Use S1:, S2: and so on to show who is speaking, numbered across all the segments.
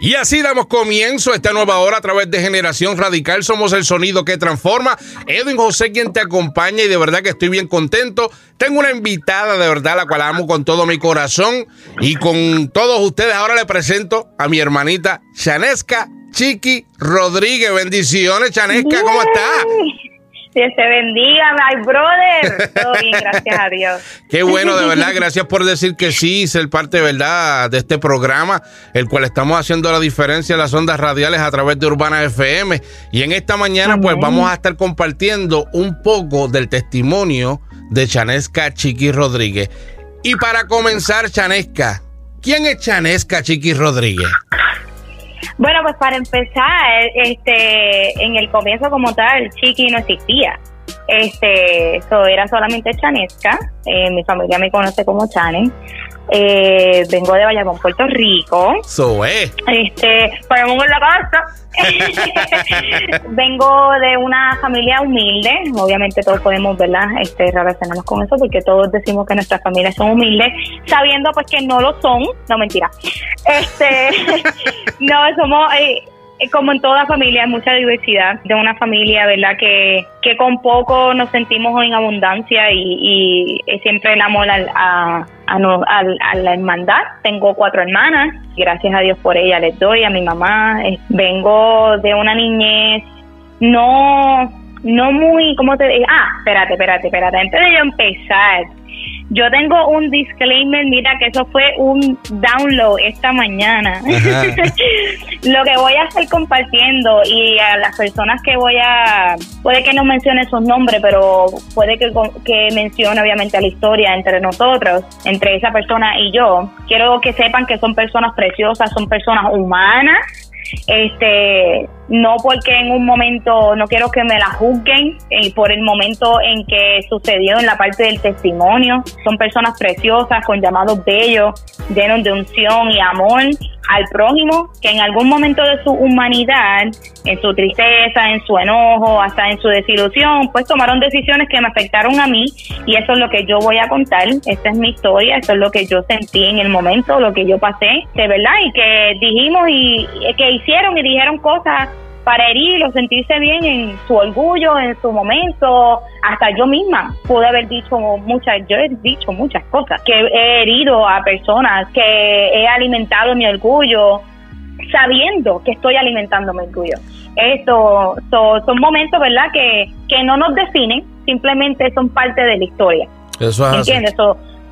S1: Y así damos comienzo a esta nueva hora a través de Generación Radical. Somos el sonido que transforma. Edwin José quien te acompaña y de verdad que estoy bien contento. Tengo una invitada de verdad la cual amo con todo mi corazón y con todos ustedes. Ahora le presento a mi hermanita Chanesca Chiqui Rodríguez. Bendiciones, Chanesca, ¿cómo estás?
S2: Dios te bendiga, my brother. Todo bien, gracias a Dios.
S1: Qué bueno, de verdad. Gracias por decir que sí, ser parte, ¿verdad?, de este programa, el cual estamos haciendo la diferencia en las ondas radiales a través de Urbana FM. Y en esta mañana, pues vamos a estar compartiendo un poco del testimonio de Chanesca Chiqui Rodríguez. Y para comenzar, Chanesca, ¿quién es Chanesca Chiqui Rodríguez?
S2: Bueno, pues para empezar, este, en el comienzo como tal, Chiqui no existía. Este, eso era solamente Chanesca. Eh, mi familia me conoce como Chane. Eh, vengo de Bayamón, Puerto Rico.
S1: So es.
S2: Este, Bayamón en la casa. vengo de una familia humilde. Obviamente todos podemos, ¿verdad? Este, relacionarnos con eso porque todos decimos que nuestras familias son humildes, sabiendo pues que no lo son. No, mentira. Este, no, somos... Eh, como en toda familia, hay mucha diversidad. De una familia, ¿verdad? Que, que con poco nos sentimos en abundancia y, y siempre el amor al, a, a, no, a, a, la hermandad. Tengo cuatro hermanas, gracias a Dios por ella les doy, a mi mamá. Vengo de una niñez no, no muy, ¿cómo te digo? Ah, espérate, espérate, espérate. Antes de yo empezar, yo tengo un disclaimer, mira que eso fue un download esta mañana. Lo que voy a estar compartiendo y a las personas que voy a, puede que no mencione sus nombres, pero puede que, que mencione obviamente la historia entre nosotros, entre esa persona y yo. Quiero que sepan que son personas preciosas, son personas humanas este no porque en un momento no quiero que me la juzguen eh, por el momento en que sucedió en la parte del testimonio. Son personas preciosas con llamados bellos llenos de unción y amor al prójimo que en algún momento de su humanidad en su tristeza en su enojo hasta en su desilusión pues tomaron decisiones que me afectaron a mí y eso es lo que yo voy a contar. Esta es mi historia eso es lo que yo sentí en el momento lo que yo pasé de verdad y que dijimos y que hicieron y dijeron cosas para herir o sentirse bien en su orgullo, en su momento, hasta yo misma pude haber dicho muchas, yo he dicho muchas cosas, que he herido a personas, que he alimentado mi orgullo, sabiendo que estoy alimentando mi orgullo. Esto son momentos, ¿verdad?, que, que no nos definen, simplemente son parte de la historia.
S1: Eso es
S2: ¿Entiendes?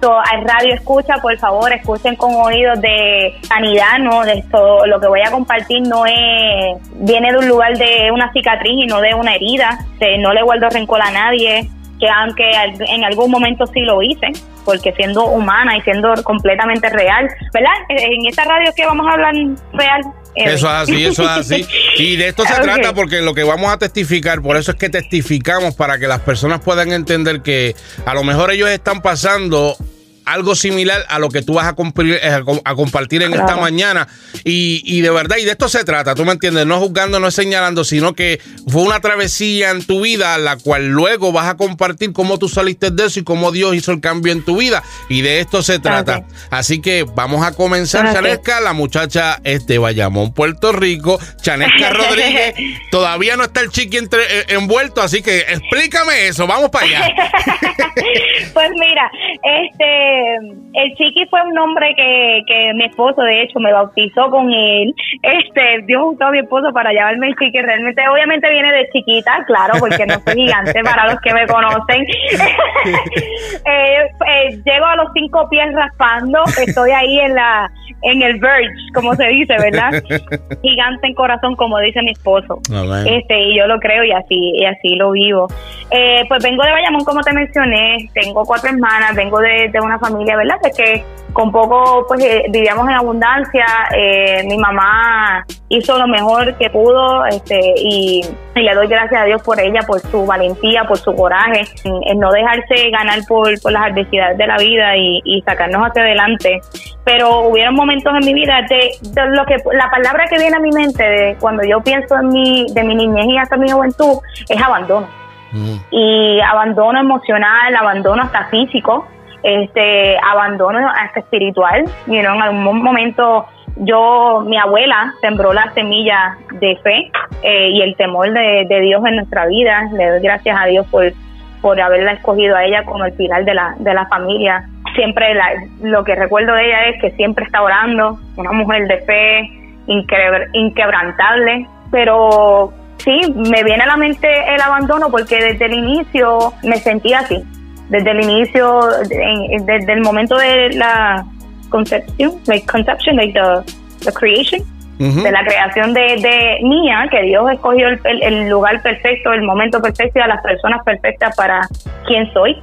S2: Al radio escucha, por favor, escuchen con oídos de sanidad, ¿no? De esto, lo que voy a compartir no es, viene de un lugar de una cicatriz y no de una herida, no le guardo rencor a nadie, que aunque en algún momento sí lo hice, porque siendo humana y siendo completamente real, ¿verdad? En esta radio que vamos a hablar real.
S1: Eso es así, eso es así. Y de esto se trata porque lo que vamos a testificar, por eso es que testificamos para que las personas puedan entender que a lo mejor ellos están pasando algo similar a lo que tú vas a, cumplir, eh, a compartir en esta mañana. Y, y, de verdad, y de esto se trata, tú me entiendes, no juzgando, no señalando, sino que fue una travesía en tu vida, la cual luego vas a compartir cómo tú saliste de eso y cómo Dios hizo el cambio en tu vida. Y de esto se trata. Así que vamos a comenzar, Chanesca. La muchacha es de Bayamón, Puerto Rico. Chanesca Rodríguez. Todavía no está el chiqui entre, eh, envuelto, así que explícame eso. Vamos para allá.
S2: pues mira, este el Chiqui fue un nombre que, que mi esposo, de hecho, me bautizó con él. Este, Dios usó a mi esposo para llamarme el Chiqui. Realmente, obviamente viene de chiquita, claro, porque no soy gigante para los que me conocen. eh, eh, llego a los cinco pies raspando. Estoy ahí en la en el verge, como se dice, ¿verdad? Gigante en corazón, como dice mi esposo. Este, y yo lo creo y así, y así lo vivo. Eh, pues vengo de Bayamón, como te mencioné, tengo cuatro hermanas, vengo de, de una familia, ¿verdad? De que con poco, pues eh, vivíamos en abundancia. Eh, mi mamá hizo lo mejor que pudo este, y, le doy gracias a Dios por ella, por su valentía, por su coraje, en, no dejarse ganar por, por, las adversidades de la vida y, y, sacarnos hacia adelante. Pero hubieron momentos en mi vida de, lo que la palabra que viene a mi mente de cuando yo pienso en mi, de mi niñez y hasta mi juventud es abandono. Mm. Y abandono emocional, abandono hasta físico este abandono hasta espiritual. You en algún momento yo, mi abuela sembró la semilla de fe eh, y el temor de, Dios en nuestra vida. Le doy gracias a Dios por, por haberla escogido a ella como el pilar de la, de la familia. Siempre lo que recuerdo de ella es que siempre está orando, una mujer de fe inquebrantable, pero sí, me viene a la mente el abandono porque desde el inicio me sentía así. Desde el inicio, desde el momento de la concepción, like conception, like the, creation, de la creación de, de, mía, que Dios escogió el, el, lugar perfecto, el momento perfecto y a las personas perfectas para quien soy.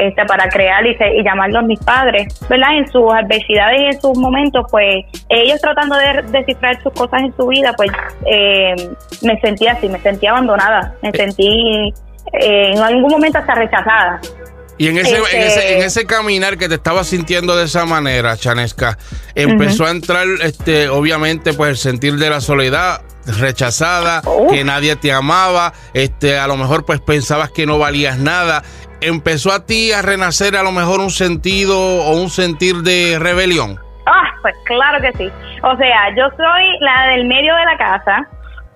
S2: Este, para crear y, y, llamarlos mis padres, ¿verdad? En sus adversidades y en sus momentos, pues ellos tratando de descifrar sus cosas en su vida, pues eh, me sentí así, me sentí abandonada, me eh. sentí eh, en algún momento hasta rechazada.
S1: Y en ese, en, ese, en ese caminar que te estabas sintiendo de esa manera, Chanesca, empezó a entrar, este, obviamente, pues el sentir de la soledad, rechazada, que nadie te amaba, este, a lo mejor pues pensabas que no valías nada. ¿Empezó a ti a renacer a lo mejor un sentido o un sentir de rebelión?
S2: Ah, pues claro que sí. O sea, yo soy la del medio de la casa,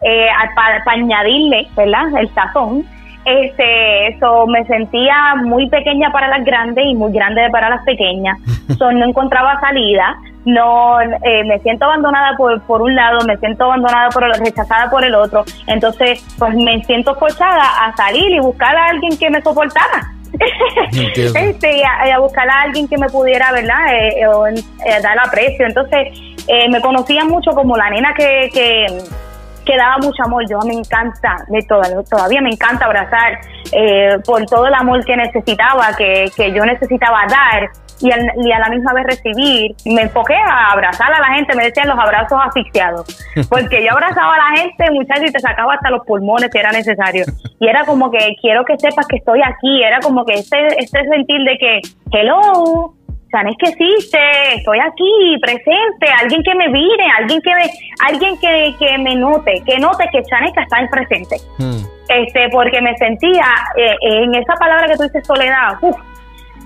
S2: eh, para añadirle, ¿verdad? El sazón este, eso me sentía muy pequeña para las grandes y muy grande para las pequeñas. So, no encontraba salida, no eh, me siento abandonada por, por un lado, me siento abandonada por rechazada por el otro. Entonces, pues me siento forzada a salir y buscar a alguien que me soportara. este, y a, buscar a alguien que me pudiera, ¿verdad? Eh, eh, dar aprecio. Entonces, me conocían mucho como la nena que, que que daba mucho amor. Yo me encanta, de todavía me encanta abrazar eh, por todo el amor que necesitaba, que, que yo necesitaba dar y, y, a la misma vez recibir. Me enfoqué a abrazar a la gente, me decían los abrazos asfixiados, porque yo abrazaba a la gente, muchachos, y te sacaba hasta los pulmones si era necesario. Y era como que quiero que sepas que estoy aquí, era como que este, este sentir de que, hello, es que existe, estoy aquí, presente, alguien que me vire, alguien que me, alguien que, que me note, que note que Chaneca está en presente. Hmm. Este, porque me sentía eh, en esa palabra que tú dices soledad,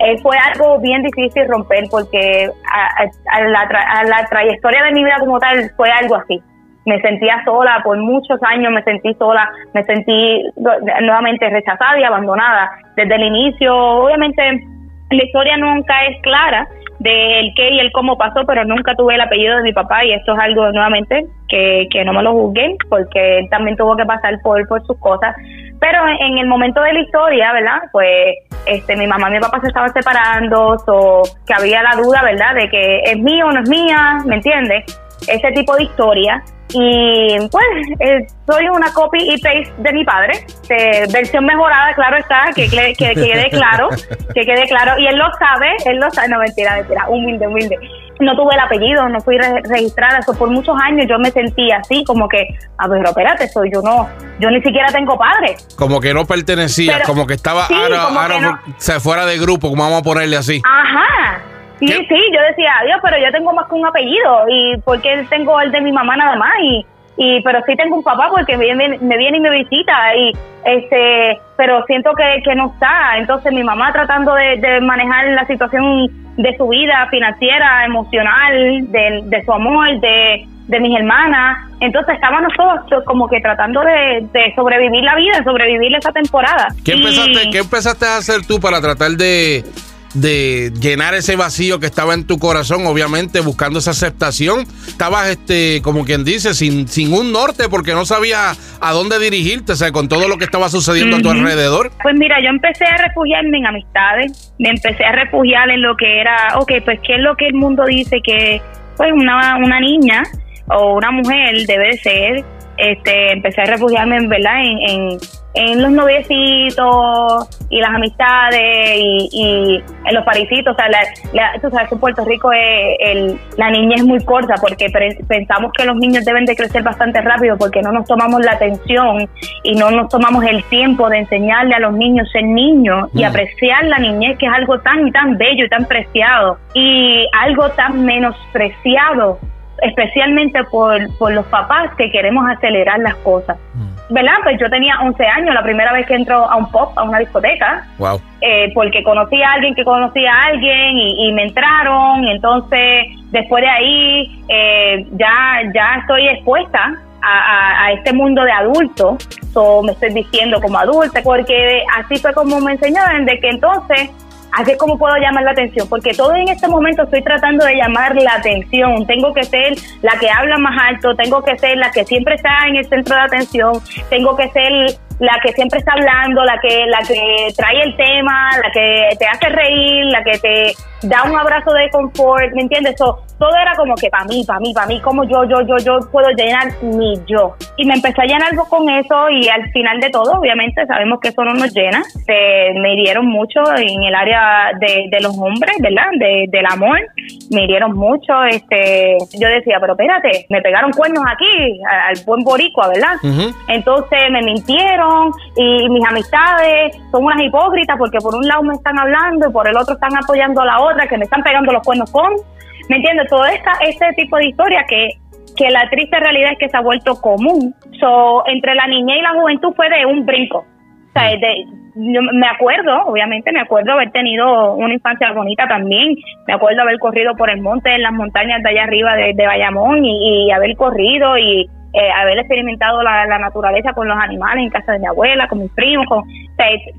S2: eh, fue algo bien difícil romper porque a, la a la trayectoria de mi vida como tal fue algo así. Me sentía sola por muchos años, me sentí sola, me sentí nuevamente rechazada y abandonada desde el inicio. Obviamente la historia nunca es clara del qué y el cómo pasó, pero nunca tuve el apellido de mi papá y esto es algo nuevamente que, que no me lo juzguen porque él también tuvo que pasar por, por sus cosas. Pero en el momento de la historia, ¿verdad? Pues este, mi mamá y mi papá se estaban separando, o que había la duda, ¿verdad? De que es mío o no es mía, ¿me entiendes? Ese tipo de historia. Y pues eh, soy una copy y paste de mi padre, versión mejorada, claro está, que, que, quede claro, que quede claro. Y él lo sabe, él lo sabe, no mentira, mentira, humilde, humilde. No tuve el apellido, no fui registrada, eso por muchos años yo me sentí así, como que, a ver, espérate, soy yo no, yo ni siquiera tengo padre.
S1: Como que no pertenecía, como que estaba se fuera de grupo, como vamos a ponerle así.
S2: Ajá, Sí, sí, yo decía, Dios, pero yo tengo más que un apellido y porque tengo el de mi mamá nada más y, y pero sí tengo un papá porque me viene, me viene y me visita y este, pero siento que, que no está. Entonces mi mamá tratando de, manejar la situación de su vida financiera, emocional, de, de su amor, de, de mis hermanas. Entonces estábamos todos como que tratando de, de sobrevivir la vida, sobrevivir esa temporada.
S1: ¿Qué empezaste, ¿Qué empezaste a hacer tú para tratar de de llenar ese vacío que estaba en tu corazón, obviamente buscando esa aceptación. Estabas, este, como quien dice, sin, sin un norte porque no sabías a dónde dirigirte, o sea, con todo lo que estaba sucediendo a tu alrededor.
S2: Pues mira, yo empecé a refugiarme en amistades, me empecé a refugiar en lo que era, ok, pues qué es lo que el mundo dice que pues una, una niña o una mujer debe ser. Este, empecé a refugiarme, ¿verdad? en en los noviecitos y las amistades y, en los parisitos. O sea, la, tú sabes que en Puerto Rico el, la niña es muy corta porque pensamos que los niños deben de crecer bastante rápido porque no nos tomamos la atención y no nos tomamos el tiempo de enseñarle a los niños ser niños y mm. apreciar la niñez que es algo tan y tan bello y tan preciado y algo tan menospreciado especialmente por, por los papás que queremos acelerar las cosas. Mm. ¿verdad? Pues yo tenía 11 años la primera vez que entro a un pop, a una discoteca.
S1: Wow.
S2: Eh, porque conocí a alguien que conocía a alguien y, me entraron. Y entonces después de ahí eh, ya, ya estoy expuesta a, este mundo de adulto, so, me estoy diciendo como adulta, porque así fue como me enseñaron, de que entonces así es como puedo llamar la atención, porque todo en este momento estoy tratando de llamar la atención, tengo que ser la que habla más alto, tengo que ser la que siempre está en el centro de atención, tengo que ser la que siempre está hablando, la que la que trae el tema, la que te hace reír, la que te da un abrazo de confort, ¿me entiendes? So, todo era como que para mí, para mí, para mí, como yo, yo, yo, yo puedo llenar mi yo. Y me empecé a llenar con eso y al final de todo, obviamente, sabemos que eso no nos llena. Se, me hirieron mucho en el área de, de los hombres, ¿verdad? De, del amor. Me hirieron mucho. este Yo decía, pero espérate, me pegaron cuernos aquí, al, buen boricua, ¿verdad? Entonces me mintieron y mis amistades son unas hipócritas porque por un lado me están hablando y por el otro están apoyando a la otra, que me están pegando los cuernos con ¿Me entiendes? Todo esta, este tipo de historia que, que la triste realidad es que se ha vuelto común. So, entre la niñez y la juventud fue de un brinco. O sea, de, yo me acuerdo, obviamente, me acuerdo haber tenido una infancia bonita también. Me acuerdo haber corrido por el monte, en las montañas de allá arriba de, Bayamón y, haber corrido y eh, haber experimentado la, naturaleza con los animales en casa de mi abuela, con mis primos. Con,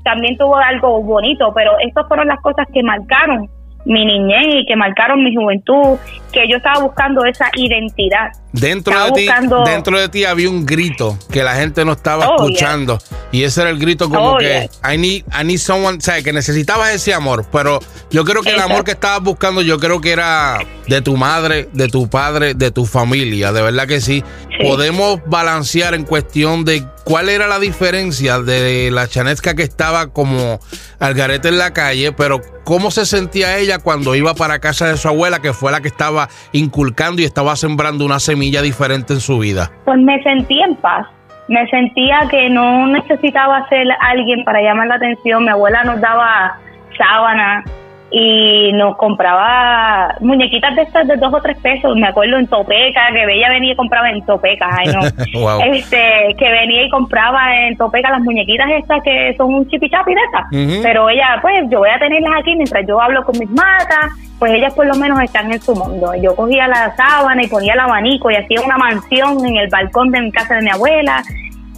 S2: también tuvo algo bonito, pero estas fueron las cosas que marcaron mi niñez y que marcaron mi juventud, que yo estaba buscando esa identidad.
S1: Dentro de ti, dentro de ti había un grito que la gente no estaba oh, escuchando. Y ese era el grito como oh, que I need I need someone, o que necesitabas ese amor, pero yo creo que el amor que estabas buscando yo creo que era de tu madre, de tu padre, de tu familia, de verdad que sí. Podemos balancear en cuestión de cuál era la diferencia de la chanesca que estaba como al garete en la calle, pero cómo se sentía ella cuando iba para casa de su abuela, que fue la que estaba inculcando y estaba sembrando una semilla diferente en su vida.
S2: Pues me sentí en paz. Me sentía que no necesitaba ser alguien para llamar la atención. Mi abuela nos daba sábanas, y nos compraba muñequitas de estas de dos o tres pesos, me acuerdo en Topeca, que ella venía y compraba en Topeca, ay no, este, que venía y compraba en Topeca las muñequitas estas que son un chipichapi de estas, pero ella, pues yo voy a tenerlas aquí mientras yo hablo con mis matas, pues ellas por lo menos están en su mundo. Yo cogía la sábana y ponía el abanico y hacía una mansión en el balcón de mi casa de mi abuela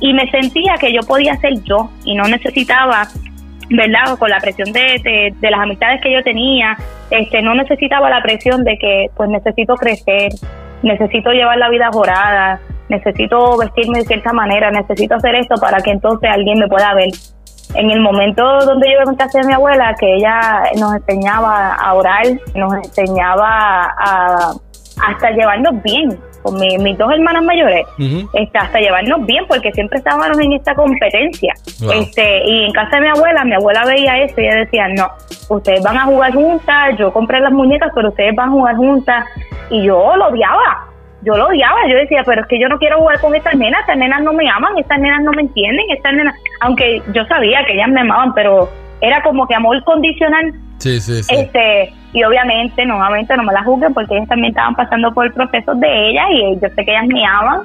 S2: y me sentía que yo podía ser yo y no necesitaba ¿verdad? Con la presión de, de, las amistades que yo tenía, este, no necesitaba la presión de que, pues necesito crecer, necesito llevar la vida jorada, necesito vestirme de cierta manera, necesito hacer esto para que entonces alguien me pueda ver. En el momento donde yo iba a mi abuela, que ella nos enseñaba a orar, nos enseñaba a hasta llevarnos bien, con mis dos hermanas mayores, este, hasta llevarnos bien, porque siempre estábamos en esta competencia. Este, y en casa de mi abuela, mi abuela veía eso y ella decía, no, ustedes van a jugar juntas, yo compré las muñecas, pero ustedes van a jugar juntas. Y yo lo odiaba, yo lo odiaba, yo decía, pero es que yo no quiero jugar con estas nenas, estas nenas no me aman, estas nenas no me entienden, estas nenas, aunque yo sabía que ellas me amaban, pero era como que amor condicional.
S1: Sí, sí, sí.
S2: Este, y obviamente, nuevamente, no me la juzguen porque ellas también estaban pasando por el proceso de ellas y yo sé que ellas me aman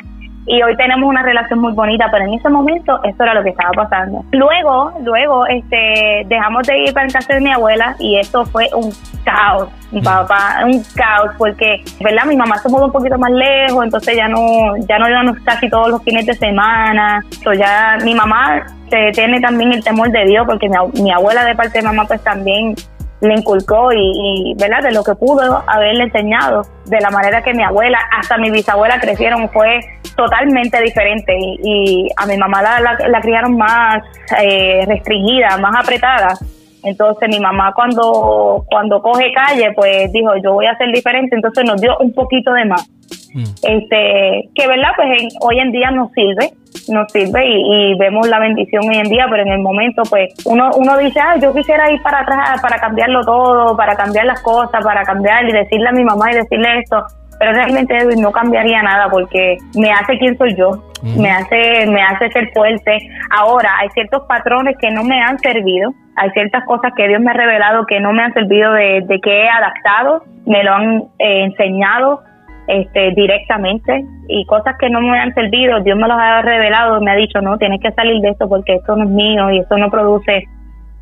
S2: y hoy tenemos una relación muy bonita, pero en ese momento eso era lo que estaba pasando. Luego, luego, este, dejamos de ir para el casa de mi abuela y eso fue un caos, mi papá, un caos, porque, ¿verdad? Mi mamá se mudó un poquito más lejos, entonces ya no, ya no íbamos casi todos los fines de semana, entonces ya mi mamá se tiene también el temor de Dios, porque mi, mi abuela de parte de mamá pues también le inculcó y, ¿verdad? De lo que pudo haberle enseñado, de la manera que mi abuela, hasta mi bisabuela crecieron, fue totalmente diferente y, a mi mamá la, la, criaron más eh, restringida, más apretada. Entonces mi mamá cuando, cuando coge calle, pues dijo, yo voy a ser diferente, entonces nos dio un poquito de más. Mm. Este, que verdad, pues hoy en día nos sirve, nos sirve y, vemos la bendición hoy en día, pero en el momento, pues uno, uno dice, ah, yo quisiera ir para atrás para cambiarlo todo, para cambiar las cosas, para cambiar y decirle a mi mamá y decirle esto, pero realmente no cambiaría nada porque me hace quien soy yo, me hace me hace ser fuerte. Ahora, hay ciertos patrones que no me han servido, hay ciertas cosas que Dios me ha revelado que no me han servido de, que he adaptado, me lo han eh, enseñado este, directamente y cosas que no me han servido, Dios me los ha revelado, me ha dicho, no, tienes que salir de esto porque esto no es mío y esto no produce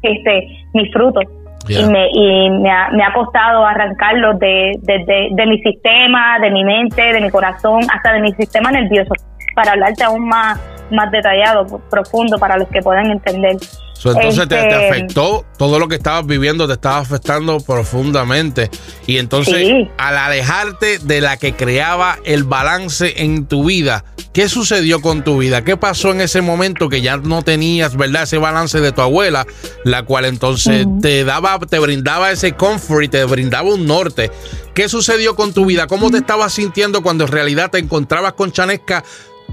S2: este mis frutos. y, me, y me, ha, me ha costado arrancarlo de, de, de, mi sistema, de mi mente, de mi corazón, hasta de mi sistema nervioso, para hablarte aún más, más detallado, profundo, para los que puedan entender.
S1: entonces te, este, afectó, todo lo que estabas viviendo te estaba afectando profundamente. Y entonces, al alejarte de la que creaba el balance en tu vida, ¿qué sucedió con tu vida? ¿Qué pasó en ese momento que ya no tenías, verdad, ese balance de tu abuela, la cual entonces te daba, te brindaba ese comfort y te brindaba un norte? ¿Qué sucedió con tu vida? ¿Cómo te estabas sintiendo cuando en realidad te encontrabas con Chanesca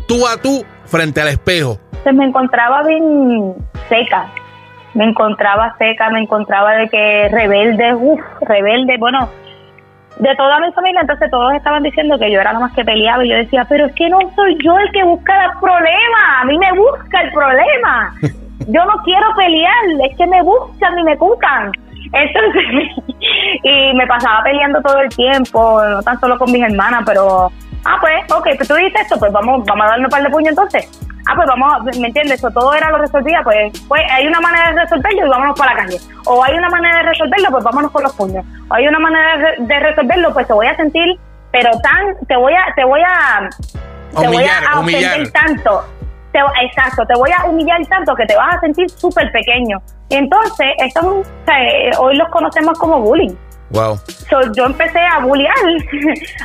S1: tú a tú frente al espejo?
S2: Se me encontraba bien seca, me encontraba seca, me encontraba de que rebelde, uff, rebelde, bueno, de toda mi familia, entonces todos estaban diciendo que yo era la más que peleaba y yo decía, pero es que no soy yo el que busca el problema, a mí me busca el problema, yo no quiero pelear, es que me buscan y me cucan. Entonces, y me pasaba peleando todo el tiempo, no tan solo con mis hermanas, pero Ah, pues, ok, pues tú dices esto, pues vamos, vamos a darle un par de puños entonces. Ah, pues vamos, ¿me entiendes? Eso todo era lo resolvía, pues, pues hay una manera de resolverlo y vámonos para la calle. O hay una manera de resolverlo, pues vámonos con los puños. O hay una manera de, resolverlo, pues te voy a sentir, pero tan, te voy a, te voy a, te voy a ofender tanto. Te, exacto, te voy a humillar tanto que te vas a sentir súper pequeño. Y entonces, esto, hoy los conocemos como bullying.
S1: Wow.
S2: yo empecé a bullear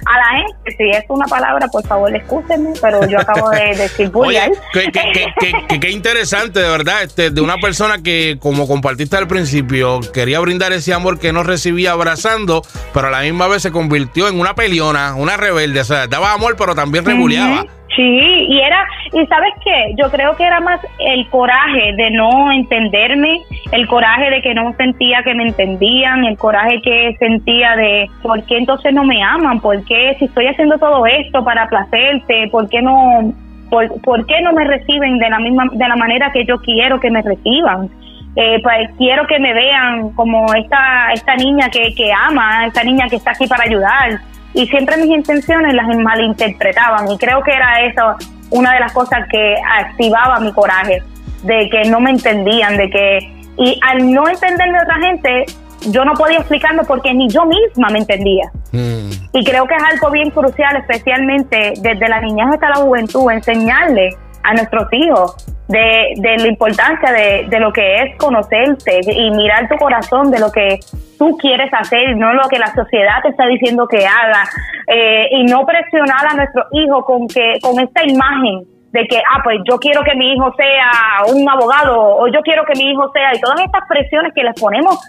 S2: a la gente. Si es una palabra, por favor, escúchenme, pero yo acabo de decir bullear.
S1: qué, qué, interesante, de verdad, este, de una persona que, como compartiste al principio, quería brindar ese amor que no recibía abrazando, pero a la misma vez se convirtió en una peliona, una rebelde. O sea, daba amor, pero también rebuleaba.
S2: Sí, y era, y sabes qué, yo creo que era más el coraje de no entenderme, el coraje de que no sentía que me entendían, el coraje que sentía de por qué entonces no me aman, por qué si estoy haciendo todo esto para placerte, por qué no, por, por qué no me reciben de la misma, de la manera que yo quiero que me reciban. Eh, pues quiero que me vean como esta, esta niña que, que ama, esta niña que está aquí para ayudar y siempre mis intenciones las malinterpretaban y creo que era eso una de las cosas que activaba mi coraje, de que no me entendían, de que y al no entender de otra gente yo no podía explicarlo porque ni yo misma me entendía. Mm. Y creo que es algo bien crucial, especialmente desde la niñez hasta la juventud, enseñarle a nuestros hijos de, de la importancia de, de, lo que es conocerte y mirar tu corazón de lo que tú quieres hacer, no lo que la sociedad te está diciendo que haga, eh, y no presionar a nuestros hijos con, que, con esta imagen de que, ah, pues yo quiero que mi hijo sea un abogado o yo quiero que mi hijo sea, y todas estas presiones que les ponemos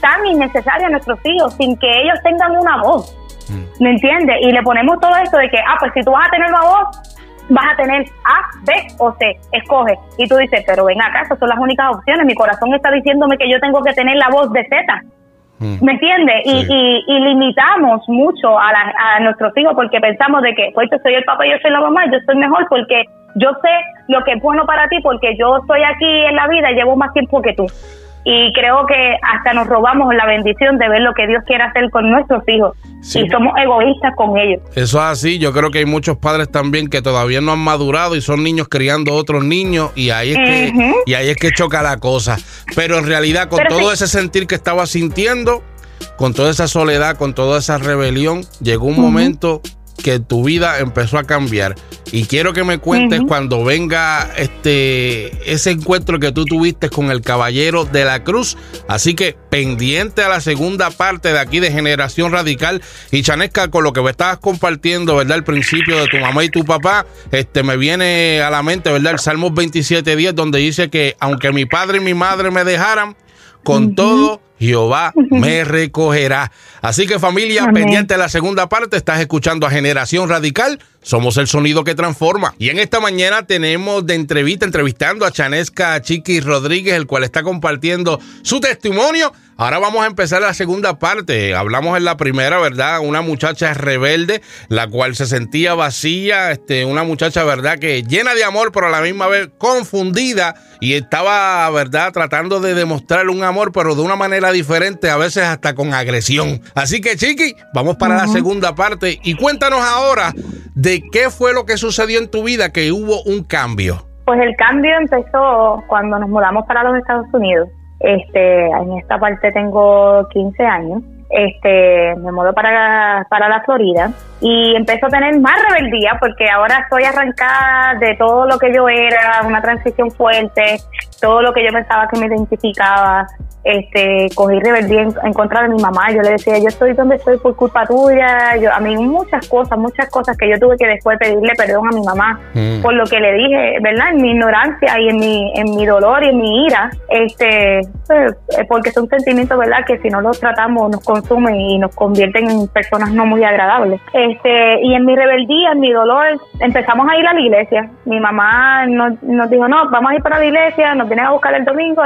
S2: tan innecesarias a nuestros hijos sin que ellos tengan una voz. Mm. ¿Me entiendes? Y le ponemos todo esto de que, ah, pues si tú vas a tener una voz, vas a tener A, B o C, escoge. Y tú dices, pero ven acá, esas son las únicas opciones. Mi corazón está diciéndome que yo tengo que tener la voz de Z. Mm. ¿Me entiendes? Y, y, limitamos mucho a, a nuestros hijos porque pensamos de que, pues yo soy el papá y yo soy la mamá, yo soy mejor porque yo sé lo que es bueno para ti porque yo estoy aquí en la vida y llevo más tiempo que tú y creo que hasta nos robamos la bendición de ver lo que Dios quiere hacer con nuestros hijos. Y somos egoístas con ellos.
S1: Eso es así, yo creo que hay muchos padres también que todavía no han madurado y son niños criando otros niños y ahí es que y ahí es que choca la cosa. Pero en realidad con todo ese sentir que estaba sintiendo, con toda esa soledad, con toda esa rebelión, llegó un momento que tu vida empezó a cambiar. Y quiero que me cuentes cuando venga este ese encuentro que tú tuviste con el Caballero de la Cruz. Así que pendiente a la segunda parte de aquí de Generación Radical. Y Chanesca, con lo que me estabas compartiendo, ¿verdad? El principio de tu mamá y tu papá, este me viene a la mente, ¿verdad? El Salmos 27.10, donde dice que aunque mi padre y mi madre me dejaran, con todo Jehová me recogerá. Así que familia, pendiente de la segunda parte, estás escuchando a Generación Radical. Somos el sonido que transforma. Y en esta mañana tenemos de entrevista, entrevistando a Chanesca Chiqui Rodríguez, el cual está compartiendo su testimonio. Ahora vamos a empezar la segunda parte. Hablamos en la primera, ¿verdad? Una muchacha rebelde, la cual se sentía vacía, este, una muchacha, ¿verdad? Que llena de amor, pero a la misma vez confundida y estaba, ¿verdad? Tratando de demostrar un amor, pero de una manera diferente, a veces hasta con agresión. Así que, Chiqui, vamos para la segunda parte y cuéntanos ahora de qué fue lo que sucedió en tu vida que hubo un cambio.
S2: Pues el cambio empezó cuando nos mudamos para los Estados Unidos. Este, en esta parte tengo 15 años este, me mudó para, para la Florida y empezó a tener más rebeldía porque ahora estoy arrancada de todo lo que yo era, una transición fuerte, todo lo que yo pensaba que me identificaba, este, cogí rebeldía en, contra de mi mamá, yo le decía, yo estoy donde estoy por culpa tuya, yo, a mí muchas cosas, muchas cosas que yo tuve que después pedirle perdón a mi mamá mm. por lo que le dije, ¿verdad? En mi ignorancia y en mi, en mi dolor y en mi ira, este, pues, eh, porque son sentimientos, ¿verdad? Que si no los tratamos nos consumen y nos convierten en personas no muy agradables. Este, y en mi rebeldía, en mi dolor, empezamos a ir a la iglesia. Mi mamá nos, nos dijo, no, vamos a ir para la iglesia, nos vienen a buscar el domingo,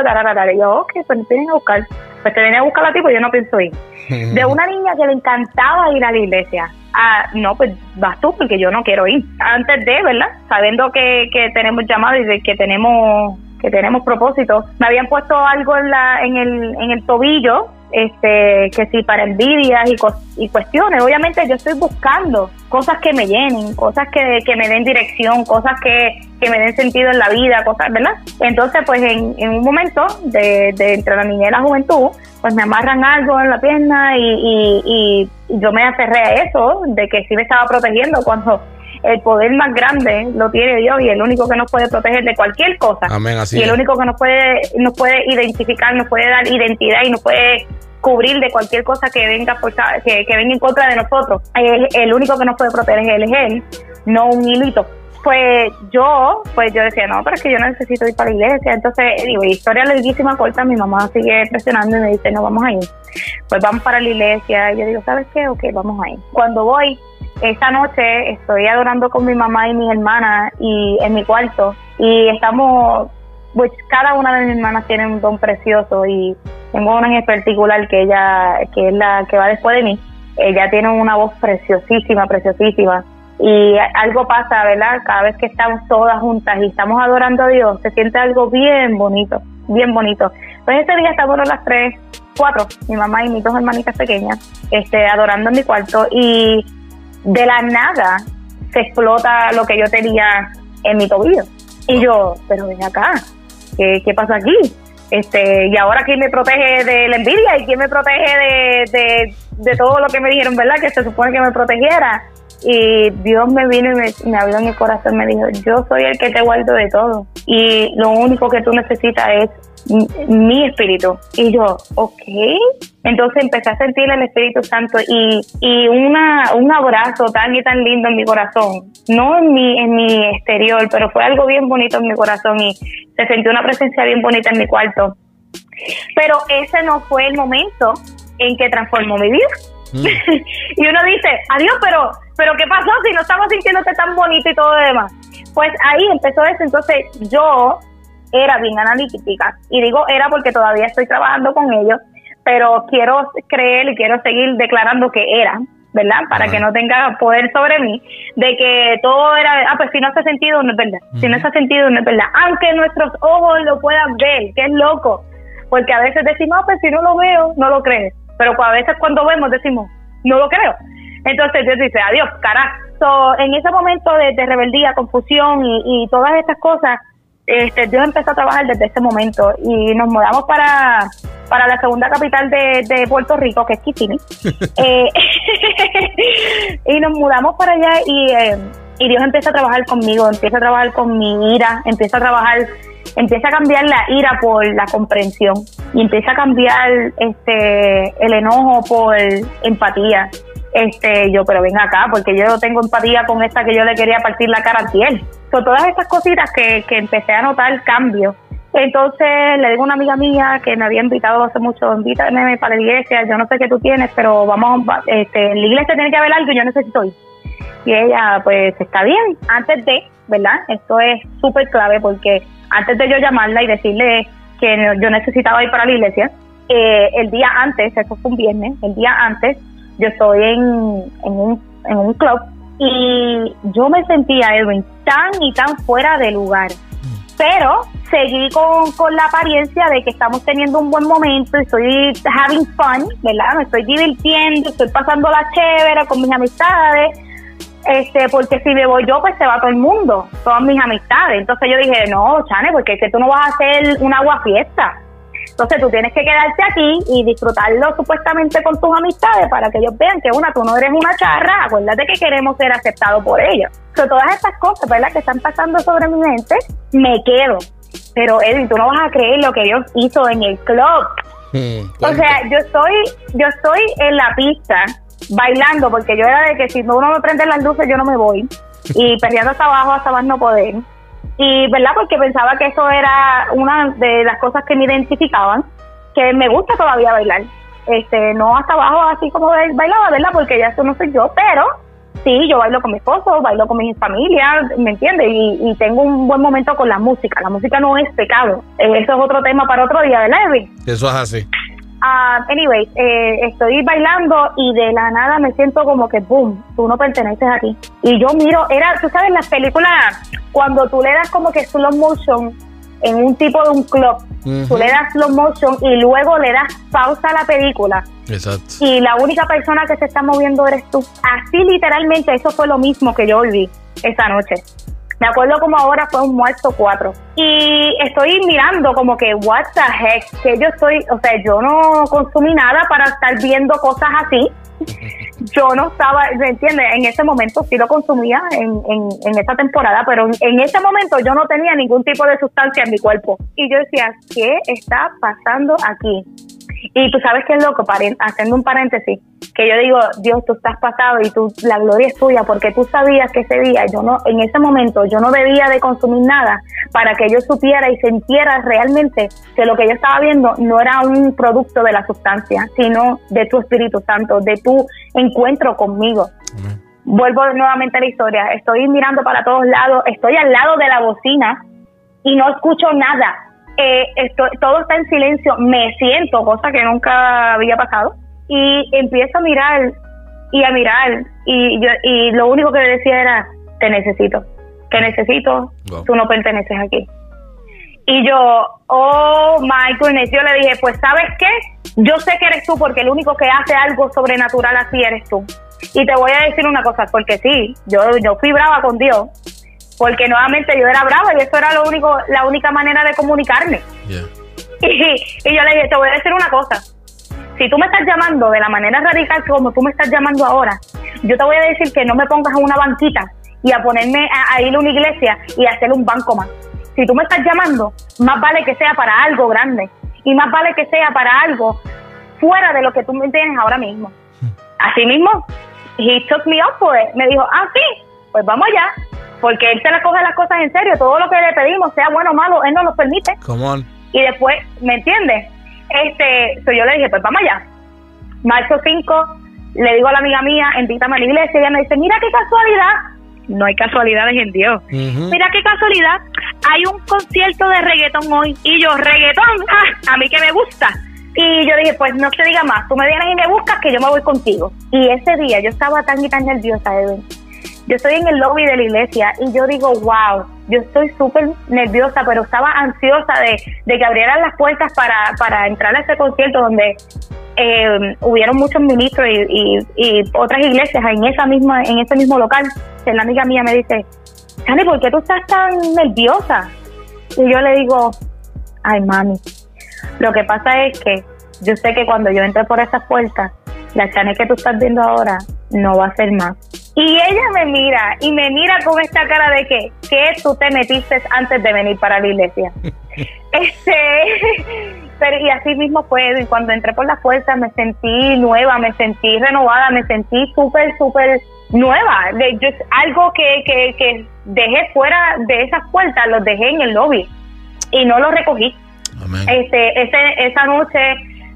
S2: y yo, ok, pues nos vienen a buscar. Pues te viene a buscar a ti, pues yo no pienso ir. De una niña que le encantaba ir a la iglesia. Ah, no, pues vas tú, porque yo no quiero ir. Antes de, ¿verdad? Sabiendo que, que tenemos llamado y de que tenemos que tenemos propósito, me habían puesto algo en, la, en, el, en el tobillo este, que sí, para envidias y, y cuestiones. Obviamente yo estoy buscando cosas que me llenen, cosas que, que me den dirección, cosas que, me den sentido en la vida, cosas, ¿verdad? Entonces, pues en, un momento de, de entre la niñez y la juventud, pues me amarran algo en la pierna y, y, y yo me aferré a eso, de que sí me estaba protegiendo cuando el poder más grande lo tiene Dios y el único que nos puede proteger de cualquier cosa. y el único que nos puede, nos puede identificar, nos puede dar identidad y nos puede cubrir de cualquier cosa que venga por, que, que venga en contra de nosotros. El, el único que nos puede proteger es él, no un hilito pues yo, pues yo decía, no, pero es que yo necesito ir para la iglesia. Entonces, digo, historia larguísima, corta, mi mamá sigue presionando y me dice, no, vamos a ir. Pues vamos para la iglesia. Y yo digo, ¿sabes qué? Ok, vamos a ir. Cuando voy, esa noche estoy adorando con mi mamá y mis hermanas y en mi cuarto y estamos, pues cada una de mis hermanas tiene un don precioso y tengo una en particular que ella, que es la que va después de mí, ella tiene una voz preciosísima, preciosísima y algo pasa, ¿verdad? Cada vez que estamos todas juntas y estamos adorando a Dios, se siente algo bien bonito, bien bonito. Pues ese día estamos las tres, cuatro, mi mamá y mis dos hermanitas pequeñas, este, adorando en mi cuarto y de la nada se explota lo que yo tenía en mi tobillo. Y yo, pero ven acá, ¿qué, qué pasa aquí? Este, y ahora quién me protege de la envidia y quién me protege de, de, todo lo que me dijeron, ¿verdad? Que se supone que me protegiera. Y Dios me vino y me, me habló en el corazón, me dijo, yo soy el que te guardo de todo. Y lo único que tú necesitas es mi espíritu. Y yo, ok. Entonces empecé a sentir el Espíritu Santo y, y una, un abrazo tan y tan lindo en mi corazón. No en mi, en mi exterior, pero fue algo bien bonito en mi corazón y se sintió una presencia bien bonita en mi cuarto. Pero ese no fue el momento en que transformó mi vida. Mm. y uno dice, adiós, pero, pero ¿qué pasó si no estamos sintiéndote tan bonito y todo lo demás? Pues ahí empezó eso. Entonces yo era bien analítica. Y digo era porque todavía estoy trabajando con ellos, pero quiero creer y quiero seguir declarando que era, ¿verdad? Para que no tenga poder sobre mí, de que todo era, ah, pues si no hace sentido, no es verdad. Si no hace sentido, no es verdad. Aunque nuestros ojos lo puedan ver, que es loco. Porque a veces decimos, ah, pues si no lo veo, no lo crees. Pero a veces cuando vemos decimos, no lo creo. Entonces Dios dice, adiós, carajo. en ese momento de, rebeldía, confusión y, y todas estas cosas, este, Dios empezó a trabajar desde ese momento y nos mudamos para, para la segunda capital de, Puerto Rico, que es Kissimmee. Eh, y nos mudamos para allá y, eh, y Dios empieza a trabajar conmigo, empieza a trabajar con mi ira, empieza a trabajar, empieza a cambiar la ira por la comprensión y empieza a cambiar este el enojo por empatía este yo pero ven acá porque yo tengo empatía con esta que yo le quería partir la cara a él son todas estas cositas que, que empecé a notar cambio. Entonces le digo a una amiga mía que me había invitado hace mucho invítame para la iglesia yo no sé qué tú tienes pero vamos este en la iglesia tiene que haber algo y yo necesito ir. Y ella pues está bien antes de verdad esto es súper clave porque antes de yo llamarla y decirle que yo necesitaba ir para la iglesia eh, el día antes eso fue un viernes el día antes yo estoy en, en, un, en un club y yo me sentía, Edwin, tan y tan fuera de lugar. Pero seguí con, con la apariencia de que estamos teniendo un buen momento, estoy having fun, ¿verdad? Me estoy divirtiendo, estoy pasando la chévere con mis amistades, este, porque si me voy yo, pues se va todo el mundo, todas mis amistades. Entonces yo dije, no, Chane, porque es que tú no vas a hacer una agua fiesta Entonces tú tienes que quedarte aquí y disfrutarlo supuestamente con tus amistades para que ellos vean que una, tú no eres una charra, acuérdate que queremos ser aceptados por ellos. So, todas estas cosas, ¿verdad? Que están pasando sobre mi mente, me quedo. Pero Edwin, tú no vas a creer lo que Dios hizo en el club. O sea, yo estoy, yo estoy en la pista bailando porque yo era de que si uno me prende las luces yo no me voy y perdiendo hasta abajo hasta más no poder y verdad porque pensaba que eso era una de las cosas que me identificaban que me gusta todavía bailar. Este no hasta abajo así como bailaba verdad porque ya eso no soy yo pero sí yo bailo con mi esposo bailo con mi familia me entiendes y, tengo un buen momento con la música. La música no es pecado. Eh, eso es otro tema para otro día verdad Edwin
S1: eso es así
S2: Uh, anyway, eh, estoy bailando y de la nada me siento como que, boom, tú no perteneces aquí. Y yo miro, era, tú sabes, las películas, cuando tú le das como que slow motion en un tipo de un club, tú le das slow motion y luego le das pausa a la película.
S1: Exacto.
S2: Y la única persona que se está moviendo eres tú. Así literalmente, eso fue lo mismo que yo viví esa noche. Me acuerdo como ahora fue un muerto 4. Y estoy mirando como que, what the heck, que yo estoy, o sea, yo no consumí nada para estar viendo cosas así. Yo no estaba, ¿me entiendes? En ese momento sí lo consumía en, en, en esa temporada, pero en, ese momento yo no tenía ningún tipo de sustancia en mi cuerpo. Y yo decía, ¿qué está pasando aquí? Y tú sabes que es loco, haciendo un paréntesis, que yo digo, Dios, tú estás pasado y tú, la gloria es tuya, porque tú sabías que ese día, yo no, en ese momento, yo no debía de consumir nada para que yo supiera y sintiera realmente que lo que yo estaba viendo no era un producto de la sustancia, sino de tu Espíritu Santo, de tu encuentro conmigo. Vuelvo nuevamente a la historia, estoy mirando para todos lados, estoy al lado de la bocina y no escucho nada. Eh, esto, todo está en silencio, me siento, cosa que nunca había pasado y empiezo a mirar y a mirar y yo y lo único que decía era te necesito que necesito tú no perteneces aquí y yo oh my goodness yo le dije pues sabes qué yo sé que eres tú porque el único que hace algo sobrenatural así eres tú y te voy a decir una cosa porque sí yo yo fui brava con Dios porque nuevamente yo era brava y eso era lo único la única manera de comunicarme y, y yo le dije te voy a decir una cosa si tú me estás llamando de la manera radical como tú me estás llamando ahora, yo te voy a decir que no me pongas en una banquita y a ponerme a, ir a una iglesia y a hacer un banco más. Si tú me estás llamando, más vale que sea para algo grande y más vale que sea para algo fuera de lo que tú me tienes ahora mismo. Así mismo, he took me up for it. Me dijo, ah, sí, pues vamos allá. Porque él se le coge las cosas en serio. Todo lo que le pedimos, sea bueno o malo, él nos lo permite.
S1: Come
S2: Y después, ¿me entiendes? Este, yo le dije, pues vamos allá. Marzo 5, le digo a la amiga mía, invítame a la iglesia, ella me dice, mira qué casualidad, no hay casualidades en Dios. Mira qué casualidad, hay un concierto de reggaetón hoy y yo, reggaetón, ah, a mí que me gusta. Y yo dije, pues no te diga más, tú me vienes y me buscas que yo me voy contigo. Y ese día yo estaba tan y tan nerviosa, Edwin. Yo estoy en el lobby de la iglesia y yo digo, wow, yo estoy súper nerviosa, pero estaba ansiosa de, que abrieran las puertas para, para entrar a ese concierto donde eh, hubieron muchos ministros y, y, otras iglesias en esa misma en ese mismo local. La amiga mía me dice, Sani, ¿por qué tú estás tan nerviosa? Y yo le digo, ay, mami, lo que pasa es que yo sé que cuando yo entre por esas puertas, la Chane que tú estás viendo ahora no va a ser más. Y ella me mira y me mira con esta cara de que, ¿qué tú te metiste antes de venir para la iglesia? este, pero y así mismo fue, y cuando entré por la fuerza me sentí nueva, me sentí renovada, me sentí súper, súper nueva. De, algo que, que, que dejé fuera de esas puertas, los dejé en el lobby y no los recogí. Este, ese, esa noche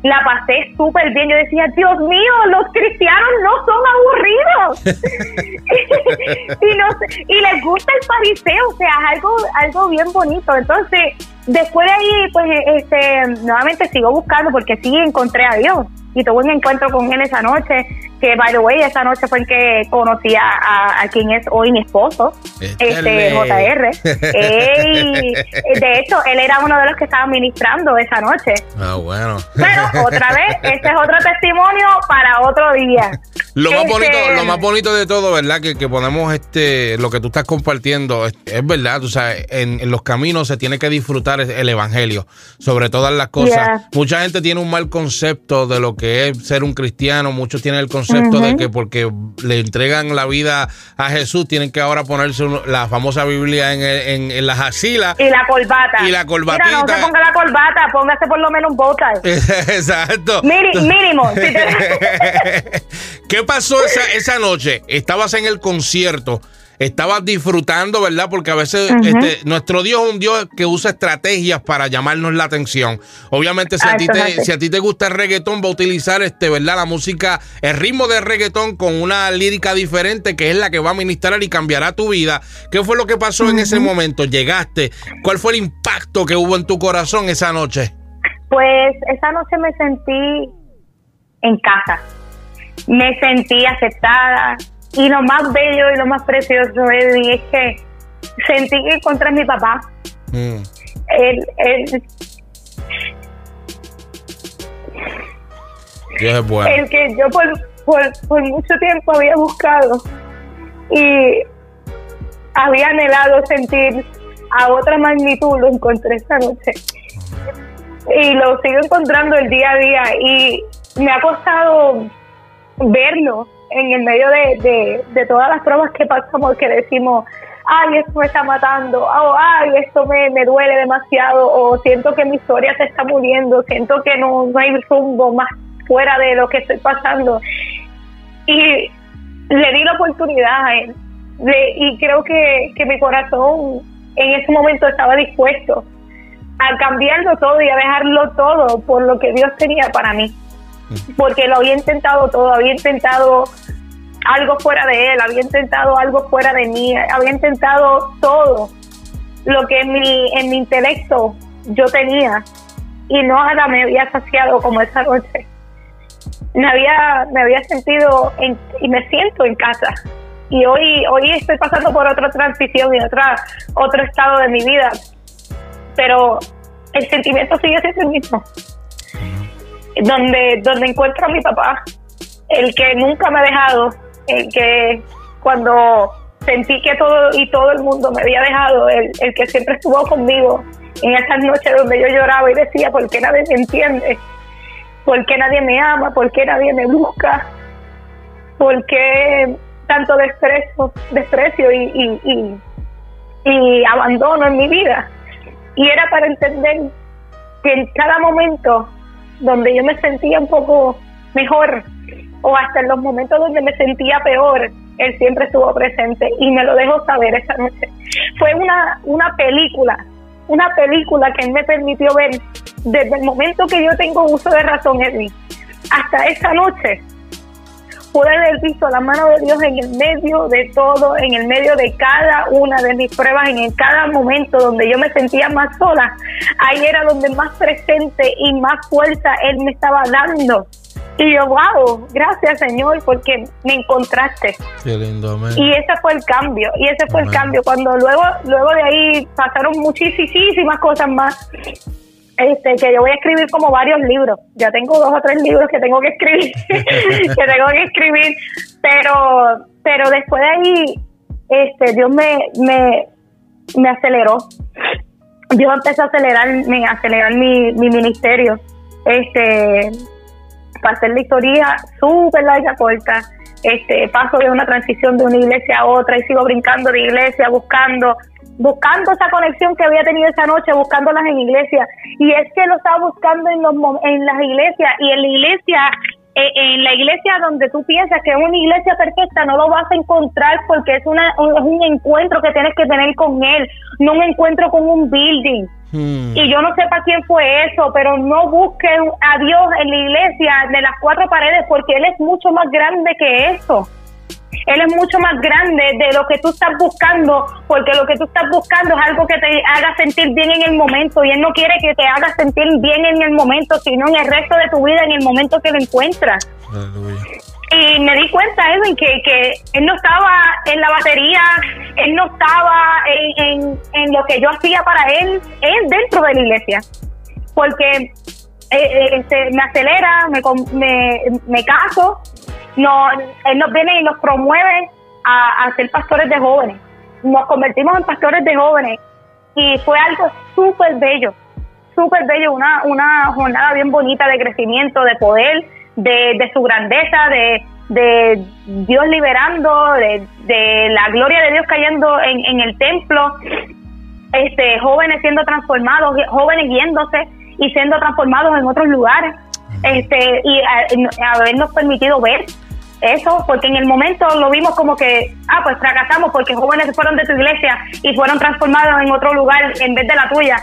S2: la pasé súper bien. Yo decía, Dios mío, los cristianos no son aburridos. y, no, y les gusta el fariseo, o sea, es algo, algo bien bonito. Entonces, después de ahí, pues, este, nuevamente sigo buscando porque sí encontré a Dios y tuve un encuentro con él esa noche. que by the way esa noche fue en que conocí a, quien es hoy mi esposo este JR de hecho él era uno de los que estaba ministrando esa noche.
S1: Ah bueno.
S2: Pero otra vez este es otro testimonio para otro día.
S1: Lo más bonito este, lo más bonito de todo verdad que, que ponemos este lo que tú estás compartiendo es, verdad o sea en, los caminos se tiene que disfrutar el evangelio sobre todas las cosas. Mucha gente tiene un mal concepto de lo que es ser un cristiano muchos tienen el concepto de que porque le entregan la vida a Jesús, tienen que ahora ponerse la famosa Biblia en, en, las asilas.
S2: Y la corbata.
S1: Y la corbatita.
S2: Mira, no se ponga la corbata, póngase por lo menos un bota.
S1: Exacto.
S2: mínimo.
S1: ¿Qué pasó esa, esa noche? Estabas en el concierto estabas disfrutando, ¿verdad? Porque a veces este, nuestro Dios es un Dios que usa estrategias para llamarnos la atención. Obviamente, si a, ti te, si a ti te gusta el reggaetón, va a utilizar, este, ¿verdad? La música, el ritmo de reggaetón con una lírica diferente que es la que va a ministrar y cambiará tu vida. ¿Qué fue lo que pasó en ese momento? ¿Llegaste? ¿Cuál fue el impacto que hubo en tu corazón esa noche?
S2: Pues esa noche me sentí en casa. Me sentí aceptada, y lo más bello y lo más precioso, Edwin, es que sentí que encontré a mi papá. Mm. Él, él, El que yo por, por, mucho tiempo había buscado y había anhelado sentir a otra magnitud, lo encontré esta noche. Y lo sigo encontrando el día a día y me ha costado verlo en el medio de, de, todas las pruebas que pasamos, que decimos, ay, esto me está matando, oh, ay, esto me, me duele demasiado, o siento que mi historia se está muriendo, siento que no, no hay rumbo más fuera de lo que estoy pasando. Y le di la oportunidad a él, y creo que, que mi corazón en ese momento estaba dispuesto a cambiarlo todo y a dejarlo todo por lo que Dios tenía para mí porque lo había intentado todo, había intentado algo fuera de él, había intentado algo fuera de mí, había intentado todo lo que en mi, en mi intelecto yo tenía y nada me había saciado como esa noche. Me había, me había sentido y me siento en casa. Y hoy, hoy estoy pasando por otra transición y otra, otro estado de mi vida. Pero el sentimiento sigue siendo el mismo donde, donde encuentro a mi papá, el que nunca me ha dejado, el que cuando sentí que todo y todo el mundo me había dejado, el, el que siempre estuvo conmigo en esas noches donde yo lloraba y decía, ¿por qué nadie me entiende? ¿Por qué nadie me ama? ¿Por qué nadie me busca? ¿Por qué tanto desprecio, desprecio y, y, y, y abandono en mi vida? Y era para entender que en cada momento donde yo me sentía un poco mejor o hasta en los momentos donde me sentía peor, él siempre estuvo presente y me lo dejó saber esa noche. Fue una, una película, una película que él me permitió ver desde el momento que yo tengo uso de razón, Edwin, hasta esa noche pude haber visto la mano de Dios en el medio de todo, en el medio de cada una de mis pruebas, en cada momento donde yo me sentía más sola. Ahí era donde más presente y más fuerza Él me estaba dando. Y yo, wow, gracias Señor, porque me encontraste.
S1: Qué lindo,
S2: Y ese fue el cambio, y ese fue el cambio. Cuando luego, luego de ahí pasaron muchísimas cosas más este, que yo voy a escribir como varios libros. Ya tengo dos o tres libros que tengo que escribir, que tengo que escribir, pero, pero después de ahí, este, Dios me, me, me aceleró. Dios empezó a acelerar, me acelerar mi, mi ministerio. Este, para hacer la historia súper larga, corta. Este, paso de una transición de una iglesia a otra y sigo brincando de iglesia, buscando buscando esa conexión que había tenido esa noche, buscándolas en iglesia. Y es que lo estaba buscando en, los, en las iglesias y en la iglesia, eh, en la iglesia donde tú piensas que es una iglesia perfecta, no lo vas a encontrar porque es, una, es un encuentro que tienes que tener con Él, no un encuentro con un building. Hmm. Y yo no sé para quién fue eso, pero no busquen a Dios en la iglesia de las cuatro paredes porque Él es mucho más grande que eso. Él es mucho más grande de lo que tú estás buscando, porque lo que tú estás buscando es algo que te haga sentir bien en el momento y Él no quiere que te haga sentir bien en el momento, sino en el resto de tu vida, en el momento que lo encuentras. Y me di cuenta, Edwin, que, que él no estaba en la batería, él no estaba en, en, lo que yo hacía para él, él dentro de la iglesia. Porque eh, eh, me acelera, me, me, me caso, no, él nos viene y nos promueve a, a ser pastores de jóvenes. Nos convertimos en pastores de jóvenes y fue algo súper bello, súper bello, una, una jornada bien bonita de crecimiento, de poder de, su grandeza, de, Dios liberando, de, la gloria de Dios cayendo en, el templo, este, jóvenes siendo transformados, jóvenes yéndose y siendo transformados en otros lugares, este, y habernos permitido ver eso, porque en el momento lo vimos como que, ah, pues fracasamos porque jóvenes fueron de tu iglesia y fueron transformados en otro lugar en vez de la tuya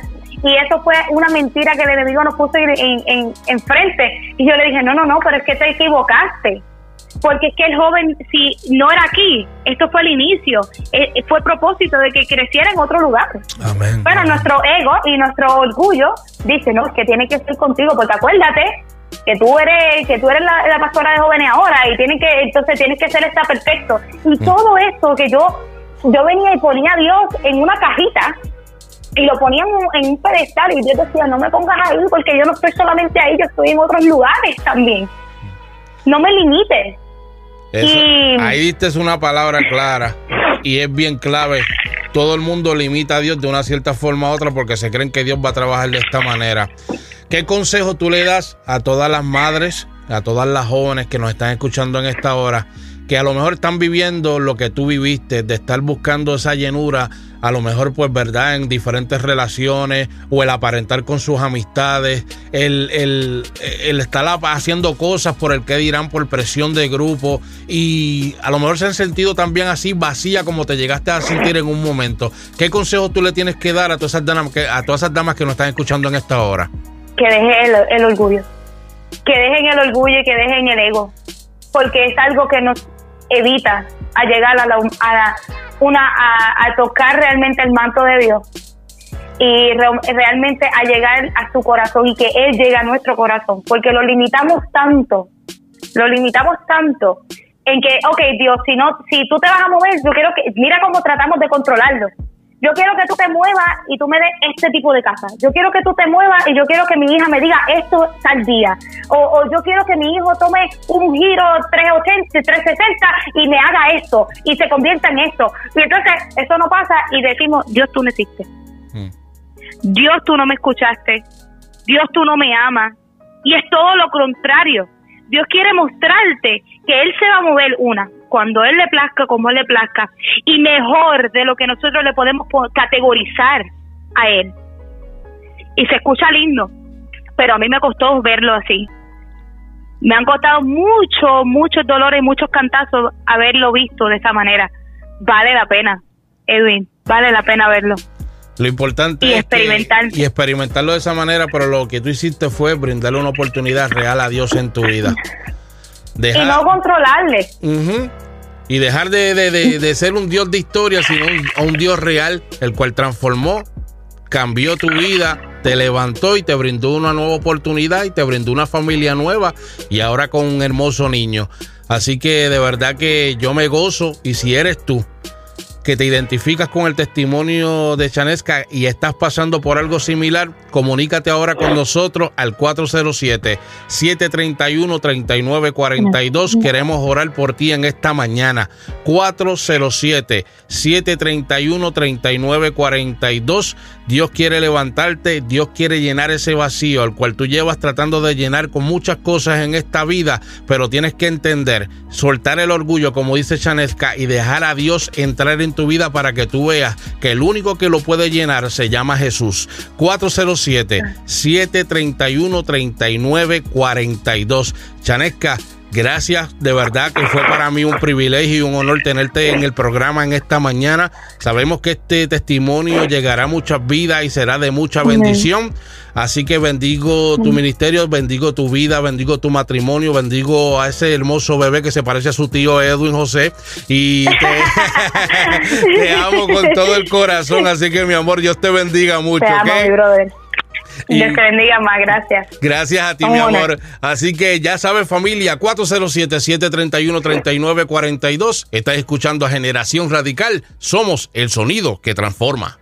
S2: y eso fue una mentira que el enemigo nos puso en, en, en frente. Y yo le dije, no, no, no, pero es que te equivocaste. Porque es que el joven, si no era aquí, esto fue el inicio, eh, eh, fue el propósito de que creciera en otro lugar. Pero nuestro ego y nuestro orgullo dice, no, es que tiene que ser contigo, porque acuérdate que tú eres que tú eres la, pastora de jóvenes ahora y tienen que entonces tienes que ser está perfecto y mm. todo eso que yo yo venía y ponía a Dios en una cajita y lo ponían en un pedestal y yo decía, no me pongas ahí porque yo no estoy solamente ahí, yo estoy en otros lugares también. No me limites.
S1: Ahí diste una palabra clara y es bien clave. Todo el mundo limita a Dios de una cierta forma u otra porque se creen que Dios va a trabajar de esta manera. ¿Qué consejo tú le das a todas las madres, a todas las jóvenes que nos están escuchando en esta hora, que a lo mejor están viviendo lo que tú viviste, de estar buscando esa llenura a lo mejor pues verdad en diferentes relaciones o el aparentar con sus amistades, el, el, el estar haciendo cosas por el que dirán por presión de grupo y a lo mejor se han sentido también así vacía como te llegaste a sentir en un momento. ¿Qué consejo tú le tienes que dar a todas esas damas que, a todas esas damas que nos están escuchando en esta hora?
S2: Que dejen el, orgullo, que dejen el orgullo y que dejen el ego, porque es algo que nos evita a llegar a la, a una a, tocar realmente el manto de Dios. Y realmente a llegar a su corazón y que Él llegue a nuestro corazón, porque lo limitamos tanto, lo limitamos tanto en que, ok, Dios, si no, si tú te vas a mover, yo quiero que, mira cómo tratamos de controlarlo yo quiero que tú te muevas y tú me des este tipo de casa. Yo quiero que tú te muevas y yo quiero que mi hija me diga esto tal día. O, yo quiero que mi hijo tome un giro 380, 360 y me haga esto y se convierta en esto. Y entonces eso no pasa y decimos, Dios tú no existes. Hmm. Dios tú no me escuchaste. Dios tú no me amas. Y es todo lo contrario. Dios quiere mostrarte que Él se va a mover una, cuando Él le plazca, como Él le plazca, y mejor de lo que nosotros le podemos categorizar a Él. Y se escucha lindo, pero a mí me costó verlo así. Me han costado mucho, muchos dolores y muchos cantazos haberlo visto de esa manera. Vale la pena, Edwin, vale la pena verlo.
S1: Lo importante
S2: y experimentar.
S1: y experimentarlo de esa manera, pero lo que tú hiciste fue brindarle una oportunidad real a Dios en tu vida.
S2: y no controlarle.
S1: Y dejar de, ser un Dios de historia, sino un, un Dios real, el cual transformó, cambió tu vida, te levantó y te brindó una nueva oportunidad y te brindó una familia nueva y ahora con un hermoso niño. Así que de verdad que yo me gozo y si eres tú que te identificas con el testimonio de Chanesca y estás pasando por algo similar, comunícate ahora con nosotros al 407-731-3942. Queremos orar por ti en esta mañana. 407-731-3942. Dios quiere levantarte, Dios quiere llenar ese vacío al cual tú llevas tratando de llenar con muchas cosas en esta vida, pero tienes que entender, soltar el orgullo, como dice Chanesca, y dejar a Dios entrar en tu vida para que tú veas que el único que lo puede llenar se llama Jesús. 407-731-3942. Chanesca, Gracias, de verdad que fue para mí un privilegio y un honor tenerte en el programa en esta mañana. Sabemos que este testimonio llegará a muchas vidas y será de mucha bendición. Así que bendigo tu ministerio, bendigo tu vida, bendigo tu matrimonio, bendigo a ese hermoso bebé que se parece a su tío Edwin José. Y te, amo con todo el corazón. Así que mi amor, Dios te bendiga mucho.
S2: Te amo, brother. Dios te bendiga más, gracias.
S1: Gracias a ti, mi amor. Así que ya sabes, familia, 407-731-3942. Estás escuchando a Generación Radical. Somos el sonido que transforma.